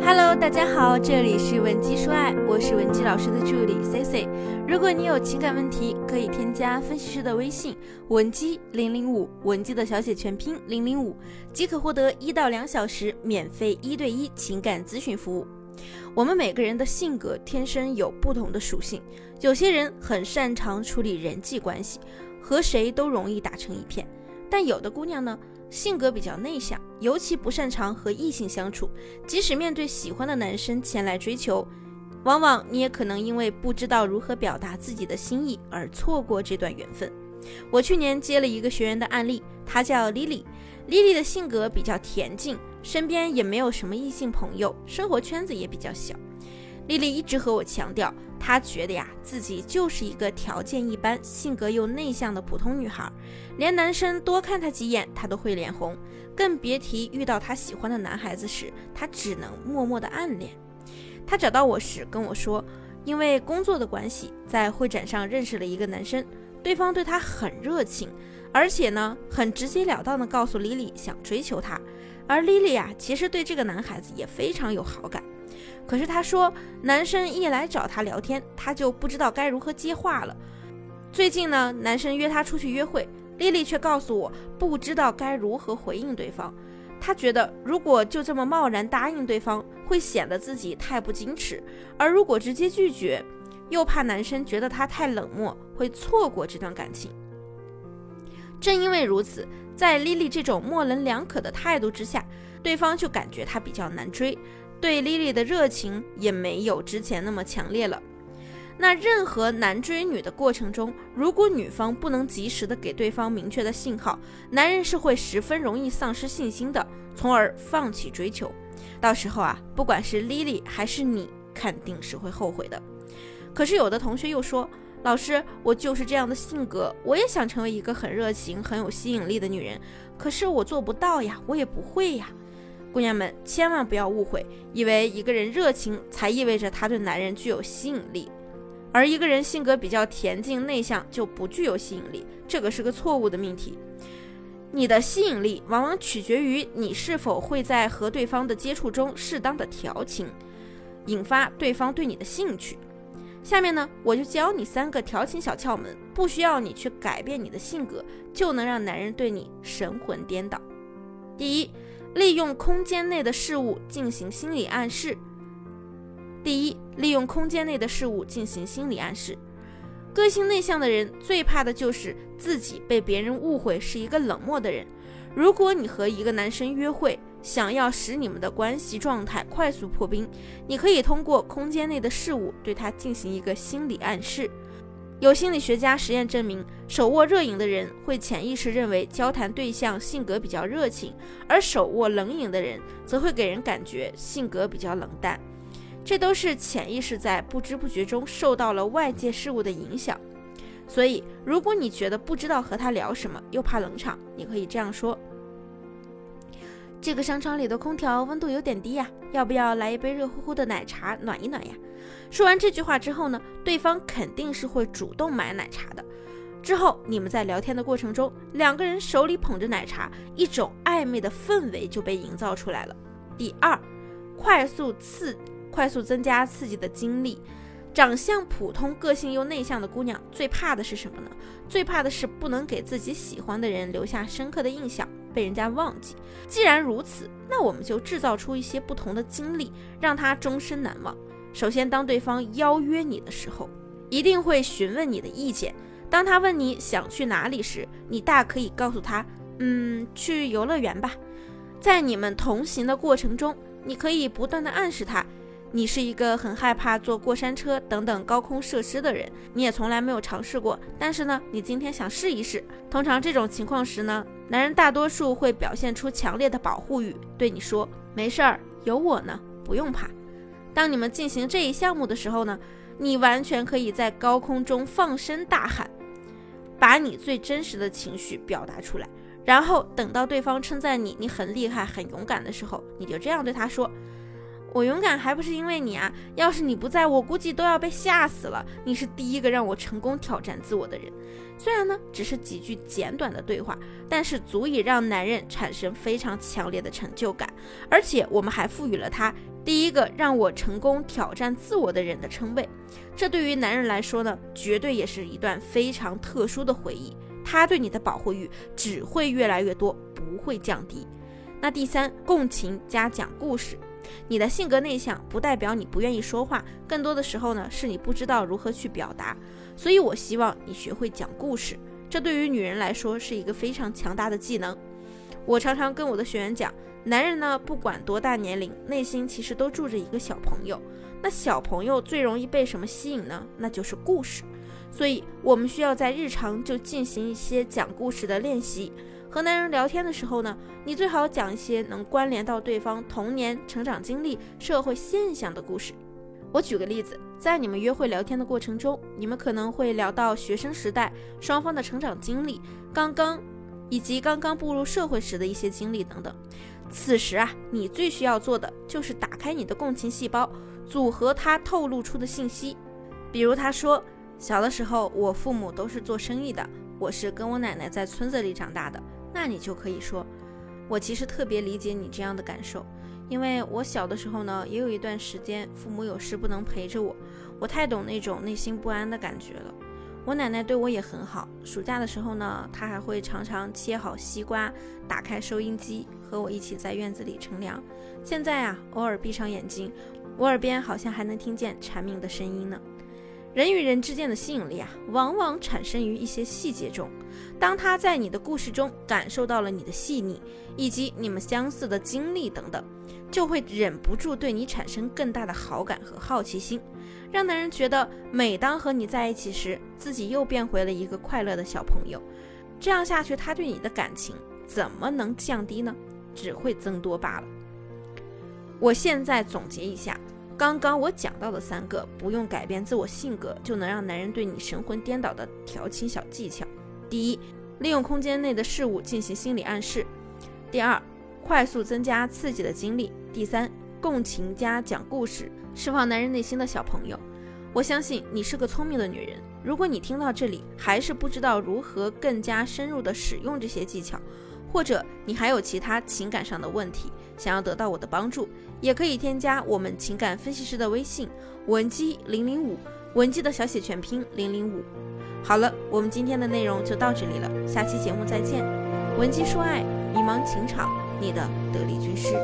Hello，大家好，这里是文姬说爱，我是文姬老师的助理 C C。如果你有情感问题，可以添加分析师的微信文姬零零五，文姬的小写全拼零零五，即可获得一到两小时免费一对一情感咨询服务。我们每个人的性格天生有不同的属性，有些人很擅长处理人际关系，和谁都容易打成一片，但有的姑娘呢？性格比较内向，尤其不擅长和异性相处。即使面对喜欢的男生前来追求，往往你也可能因为不知道如何表达自己的心意而错过这段缘分。我去年接了一个学员的案例，她叫 Lily。Lily 的性格比较恬静，身边也没有什么异性朋友，生活圈子也比较小。Lily 一直和我强调。她觉得呀，自己就是一个条件一般、性格又内向的普通女孩，连男生多看她几眼，她都会脸红，更别提遇到她喜欢的男孩子时，她只能默默的暗恋。她找到我时跟我说，因为工作的关系，在会展上认识了一个男生，对方对她很热情，而且呢，很直截了当的告诉 Lily 想追求她，而 Lily 呀，其实对这个男孩子也非常有好感。可是他说，男生一来找他聊天，他就不知道该如何接话了。最近呢，男生约他出去约会，丽丽却告诉我不知道该如何回应对方。她觉得如果就这么贸然答应对方，会显得自己太不矜持；而如果直接拒绝，又怕男生觉得她太冷漠，会错过这段感情。正因为如此，在丽丽这种模棱两可的态度之下，对方就感觉她比较难追。对 Lily 的热情也没有之前那么强烈了。那任何男追女的过程中，如果女方不能及时的给对方明确的信号，男人是会十分容易丧失信心的，从而放弃追求。到时候啊，不管是 Lily 还是你，肯定是会后悔的。可是有的同学又说，老师，我就是这样的性格，我也想成为一个很热情、很有吸引力的女人，可是我做不到呀，我也不会呀。姑娘们千万不要误会，以为一个人热情才意味着他对男人具有吸引力，而一个人性格比较恬静内向就不具有吸引力，这个是个错误的命题。你的吸引力往往取决于你是否会在和对方的接触中适当的调情，引发对方对你的兴趣。下面呢，我就教你三个调情小窍门，不需要你去改变你的性格，就能让男人对你神魂颠倒。第一。利用空间内的事物进行心理暗示。第一，利用空间内的事物进行心理暗示。个性内向的人最怕的就是自己被别人误会是一个冷漠的人。如果你和一个男生约会，想要使你们的关系状态快速破冰，你可以通过空间内的事物对他进行一个心理暗示。有心理学家实验证明，手握热饮的人会潜意识认为交谈对象性格比较热情，而手握冷饮的人则会给人感觉性格比较冷淡。这都是潜意识在不知不觉中受到了外界事物的影响。所以，如果你觉得不知道和他聊什么，又怕冷场，你可以这样说。这个商场里的空调温度有点低呀，要不要来一杯热乎乎的奶茶暖一暖呀？说完这句话之后呢，对方肯定是会主动买奶茶的。之后你们在聊天的过程中，两个人手里捧着奶茶，一种暧昧的氛围就被营造出来了。第二，快速刺，快速增加刺激的精力。长相普通、个性又内向的姑娘最怕的是什么呢？最怕的是不能给自己喜欢的人留下深刻的印象。被人家忘记。既然如此，那我们就制造出一些不同的经历，让他终身难忘。首先，当对方邀约你的时候，一定会询问你的意见。当他问你想去哪里时，你大可以告诉他：“嗯，去游乐园吧。”在你们同行的过程中，你可以不断的暗示他。你是一个很害怕坐过山车等等高空设施的人，你也从来没有尝试过。但是呢，你今天想试一试。通常这种情况时呢，男人大多数会表现出强烈的保护欲，对你说：“没事儿，有我呢，不用怕。”当你们进行这一项目的时候呢，你完全可以在高空中放声大喊，把你最真实的情绪表达出来。然后等到对方称赞你，你很厉害、很勇敢的时候，你就这样对他说。我勇敢还不是因为你啊！要是你不在，我估计都要被吓死了。你是第一个让我成功挑战自我的人。虽然呢，只是几句简短的对话，但是足以让男人产生非常强烈的成就感。而且我们还赋予了他第一个让我成功挑战自我的人的称谓。这对于男人来说呢，绝对也是一段非常特殊的回忆。他对你的保护欲只会越来越多，不会降低。那第三，共情加讲故事。你的性格内向不代表你不愿意说话，更多的时候呢是你不知道如何去表达。所以我希望你学会讲故事，这对于女人来说是一个非常强大的技能。我常常跟我的学员讲，男人呢不管多大年龄，内心其实都住着一个小朋友。那小朋友最容易被什么吸引呢？那就是故事。所以我们需要在日常就进行一些讲故事的练习。和男人聊天的时候呢，你最好讲一些能关联到对方童年成长经历、社会现象的故事。我举个例子，在你们约会聊天的过程中，你们可能会聊到学生时代双方的成长经历，刚刚以及刚刚步入社会时的一些经历等等。此时啊，你最需要做的就是打开你的共情细胞，组合他透露出的信息。比如他说，小的时候我父母都是做生意的，我是跟我奶奶在村子里长大的。那你就可以说，我其实特别理解你这样的感受，因为我小的时候呢，也有一段时间父母有事不能陪着我，我太懂那种内心不安的感觉了。我奶奶对我也很好，暑假的时候呢，她还会常常切好西瓜，打开收音机，和我一起在院子里乘凉。现在啊，偶尔闭上眼睛，我耳边好像还能听见蝉鸣的声音呢。人与人之间的吸引力啊，往往产生于一些细节中。当他在你的故事中感受到了你的细腻，以及你们相似的经历等等，就会忍不住对你产生更大的好感和好奇心，让男人觉得每当和你在一起时，自己又变回了一个快乐的小朋友。这样下去，他对你的感情怎么能降低呢？只会增多罢了。我现在总结一下。刚刚我讲到的三个不用改变自我性格就能让男人对你神魂颠倒的调情小技巧：第一，利用空间内的事物进行心理暗示；第二，快速增加刺激的经历；第三，共情加讲故事，释放男人内心的小朋友。我相信你是个聪明的女人。如果你听到这里还是不知道如何更加深入的使用这些技巧，或者你还有其他情感上的问题，想要得到我的帮助，也可以添加我们情感分析师的微信文姬零零五，文姬的小写全拼零零五。好了，我们今天的内容就到这里了，下期节目再见。文姬说爱，迷茫情场，你的得力军师。